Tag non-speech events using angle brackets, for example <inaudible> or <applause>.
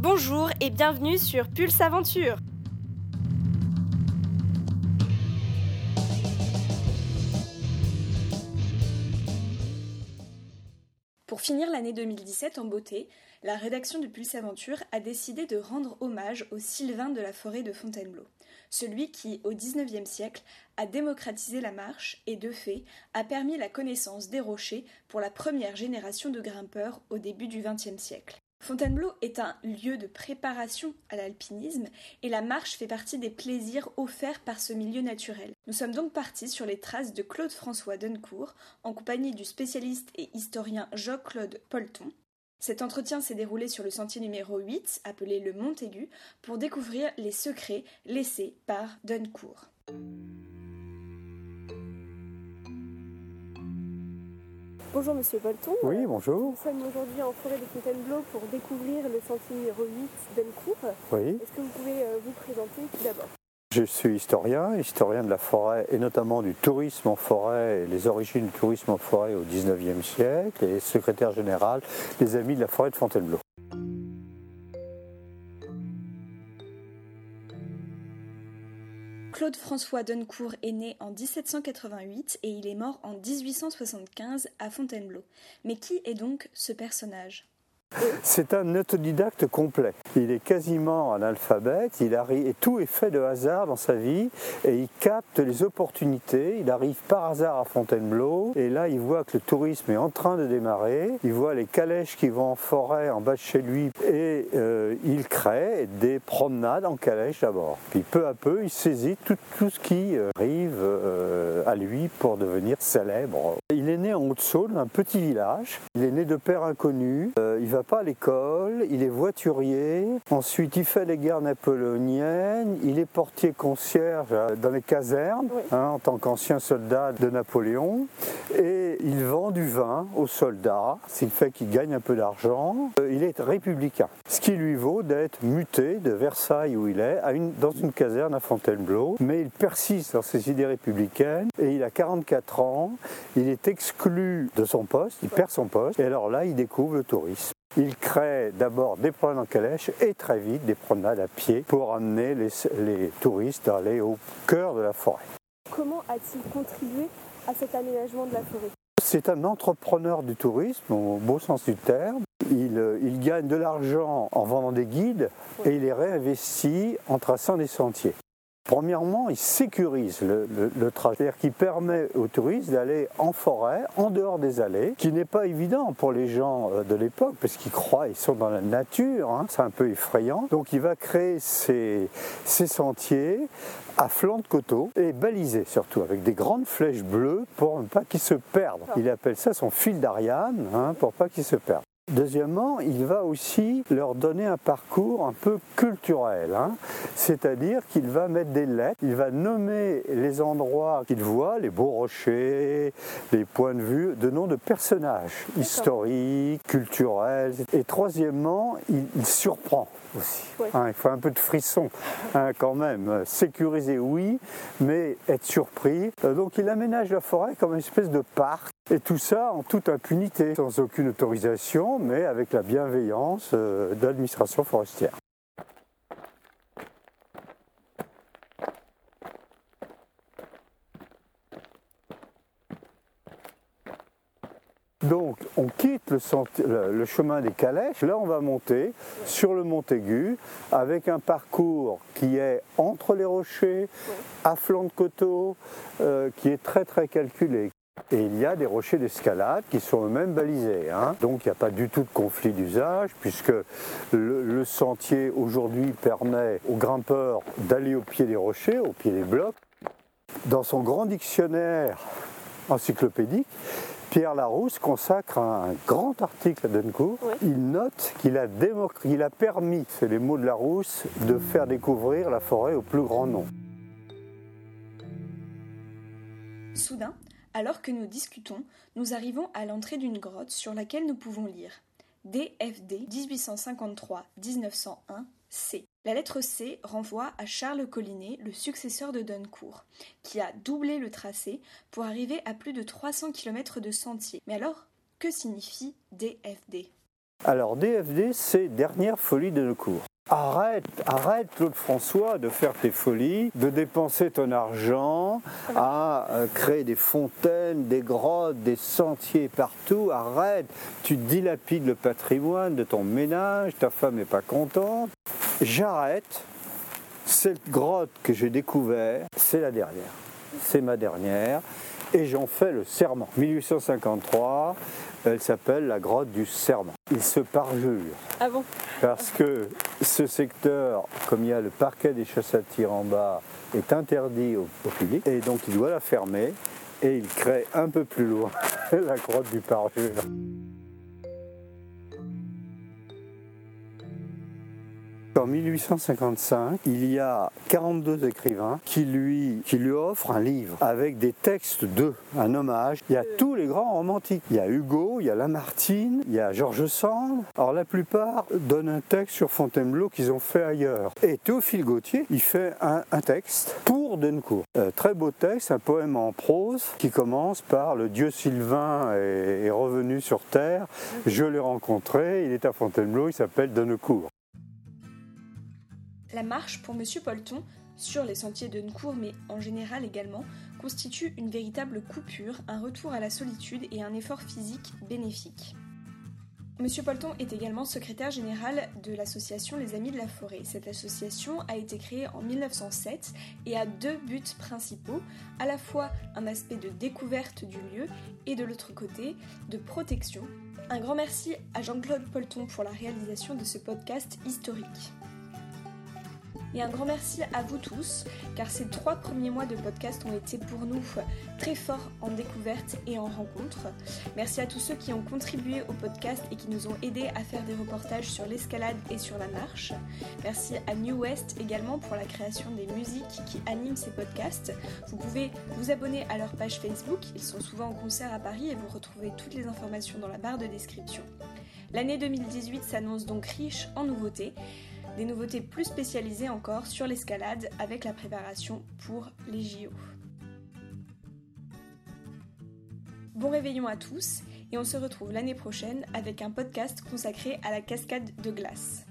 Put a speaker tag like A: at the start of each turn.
A: Bonjour et bienvenue sur Pulse Aventure. Pour finir l'année 2017 en beauté, la rédaction de Pulse Aventure a décidé de rendre hommage au Sylvain de la forêt de Fontainebleau, celui qui, au XIXe siècle, a démocratisé la marche et, de fait, a permis la connaissance des rochers pour la première génération de grimpeurs au début du XXe siècle. Fontainebleau est un lieu de préparation à l'alpinisme et la marche fait partie des plaisirs offerts par ce milieu naturel. Nous sommes donc partis sur les traces de Claude-François Duncourt en compagnie du spécialiste et historien Jacques-Claude Polton. Cet entretien s'est déroulé sur le sentier numéro 8, appelé le Montaigu, pour découvrir les secrets laissés par Duncourt. Bonjour Monsieur Bolton.
B: Oui, bonjour.
A: Nous sommes aujourd'hui en forêt de Fontainebleau pour découvrir le sentier numéro 8 Duncourt.
B: Oui.
A: Est-ce que vous pouvez euh, vous présenter tout d'abord?
B: Je suis historien, historien de la forêt et notamment du tourisme en forêt et les origines du tourisme en forêt au 19e siècle et secrétaire général des Amis de la forêt de Fontainebleau.
A: Claude-François Duncourt est né en 1788 et il est mort en 1875 à Fontainebleau. Mais qui est donc ce personnage?
B: C'est un autodidacte complet. Il est quasiment analphabète, il et tout est fait de hasard dans sa vie, et il capte les opportunités. Il arrive par hasard à Fontainebleau, et là il voit que le tourisme est en train de démarrer. Il voit les calèches qui vont en forêt en bas de chez lui, et euh, il crée des promenades en calèche d'abord. Puis peu à peu, il saisit tout, ce qui euh, arrive euh, à lui pour devenir célèbre. Il est né en Haute-Saône, un petit village. Il est né de père inconnu. Pas à l'école, il est voiturier, ensuite il fait les guerres napoléoniennes, il est portier concierge dans les casernes hein, en tant qu'ancien soldat de Napoléon, et il vend du vin aux soldats, ce qui fait qu'il gagne un peu d'argent. Euh, il est républicain, ce qui lui vaut d'être muté de Versailles où il est à une, dans une caserne à Fontainebleau, mais il persiste dans ses idées républicaines et il a 44 ans, il est exclu de son poste, il perd son poste, et alors là il découvre le tourisme. Il crée d'abord des promenades en calèche et très vite des promenades à pied pour amener les, touristes à aller au cœur de la forêt.
A: Comment a-t-il contribué à cet aménagement de la forêt?
B: C'est un entrepreneur du tourisme au beau sens du terme. Il, euh, gagne de l'argent en vendant des guides et il les réinvestit en traçant des sentiers. Premièrement, il sécurise le, le, trajet, c'est-à-dire qu'il permet aux touristes d'aller en forêt, en dehors des allées, qui n'est pas évident pour les gens euh, de l'époque, parce qu'ils croient, ils sont dans la nature, hein, c'est un peu effrayant. Donc il va créer ces, sentiers à flanc de coteau et balisés surtout, avec des grandes flèches bleues pour ne pas qu'ils se perdent. Il appelle ça son fil d'Ariane, hein, pour pas qu'ils se perdent. Deuxièmement, il va aussi leur donner un parcours un peu culturel, hein. c'est-à-dire qu'il va mettre des lettres, il va nommer les endroits qu'il voit, les beaux rochers, les points de vue, de noms de personnages historiques, culturels. Et troisièmement, il, surprend aussi. Hein, il faut un peu de frisson hein, quand même. Sécuriser, oui, mais être surpris. Euh, donc il aménage la forêt comme une espèce de parc et tout ça en toute impunité, sans aucune autorisation, mais avec la bienveillance euh, de l'administration forestière. Donc on quitte le, chemin des calèches, là on va monter sur le Montaigu avec un parcours qui est entre les rochers, à flanc de coteau, euh, qui est très très calculé. Et il y a des rochers d'escalade qui sont eux-mêmes balisés. Hein. Donc il n'y a pas du tout de conflit d'usage puisque le, sentier aujourd'hui permet aux grimpeurs d'aller au pied des rochers, au pied des blocs. Dans son grand dictionnaire encyclopédique, Pierre Larousse consacre un grand article à Duncourt. Il note qu'il a, a permis, c'est les mots de Larousse, de faire découvrir la forêt au plus grand nombre.
A: Soudain, alors que nous discutons, nous arrivons à l'entrée d'une grotte sur laquelle nous pouvons lire DFD 1853-1901 C. La lettre C renvoie à Charles Collinet, le successeur de Duncourt, qui a doublé le tracé pour arriver à plus de 300 km de sentier. Mais alors, que signifie DFD
B: Alors DFD, c'est Dernière folie de nos cours. Arrête, arrête Claude François de faire tes folies, de dépenser ton argent à euh, créer des fontaines, des grottes, des sentiers partout. Arrête, tu dilapides le patrimoine de ton ménage, ta femme n'est pas contente. J'arrête. Cette grotte que j'ai découverte, c'est la dernière. C'est ma dernière et j'en fais le serment. 1853, elle s'appelle la grotte du serment. Il se parjure.
A: Ah bon?
B: Parce que ce secteur, comme il y a le parquet des chasses à tir en bas, est interdit au, au public et donc il doit la fermer et il crée un peu plus loin <laughs> la grotte du parjure. 1855, il y a 42 écrivains qui lui, qui lui offrent un livre avec des textes d'eux, un hommage. Il y a tous les grands romantiques. Il y a Hugo, il y a Lamartine, il y a Georges Sand. Alors la plupart donnent un texte sur Fontainebleau qu'ils ont fait ailleurs. Et Théophile Gautier, il fait un, texte pour Dencourt. Euh, très beau texte, un poème en prose qui commence par Le dieu Sylvain est, est revenu sur terre. Je l'ai rencontré, il est à Fontainebleau, il s'appelle Dencourt.
A: La marche pour Monsieur Polton, sur les sentiers de Ncourt mais en général également, constitue une véritable coupure, un retour à la solitude et un effort physique bénéfique. Monsieur Polton est également secrétaire général de l'association Les Amis de la Forêt. Cette association a été créée en 1907 et a deux buts principaux, à la fois un aspect de découverte du lieu et de l'autre côté de protection. Un grand merci à Jean-Claude Polton pour la réalisation de ce podcast historique. Et un grand merci à vous tous, car ces trois premiers mois de podcast ont été pour nous très forts en découverte et en rencontre. Merci à tous ceux qui ont contribué au podcast et qui nous ont aidés à faire des reportages sur l'escalade et sur la marche. Merci à New West également pour la création des musiques qui animent ces podcasts. Vous pouvez vous abonner à leur page Facebook, ils sont souvent en concert à Paris et vous retrouvez toutes les informations dans la barre de description. L'année 2018 s'annonce donc riche en nouveautés des nouveautés plus spécialisées encore sur l'escalade avec la préparation pour les JO. Bon réveillon à tous et on se retrouve l'année prochaine avec un podcast consacré à la cascade de glace.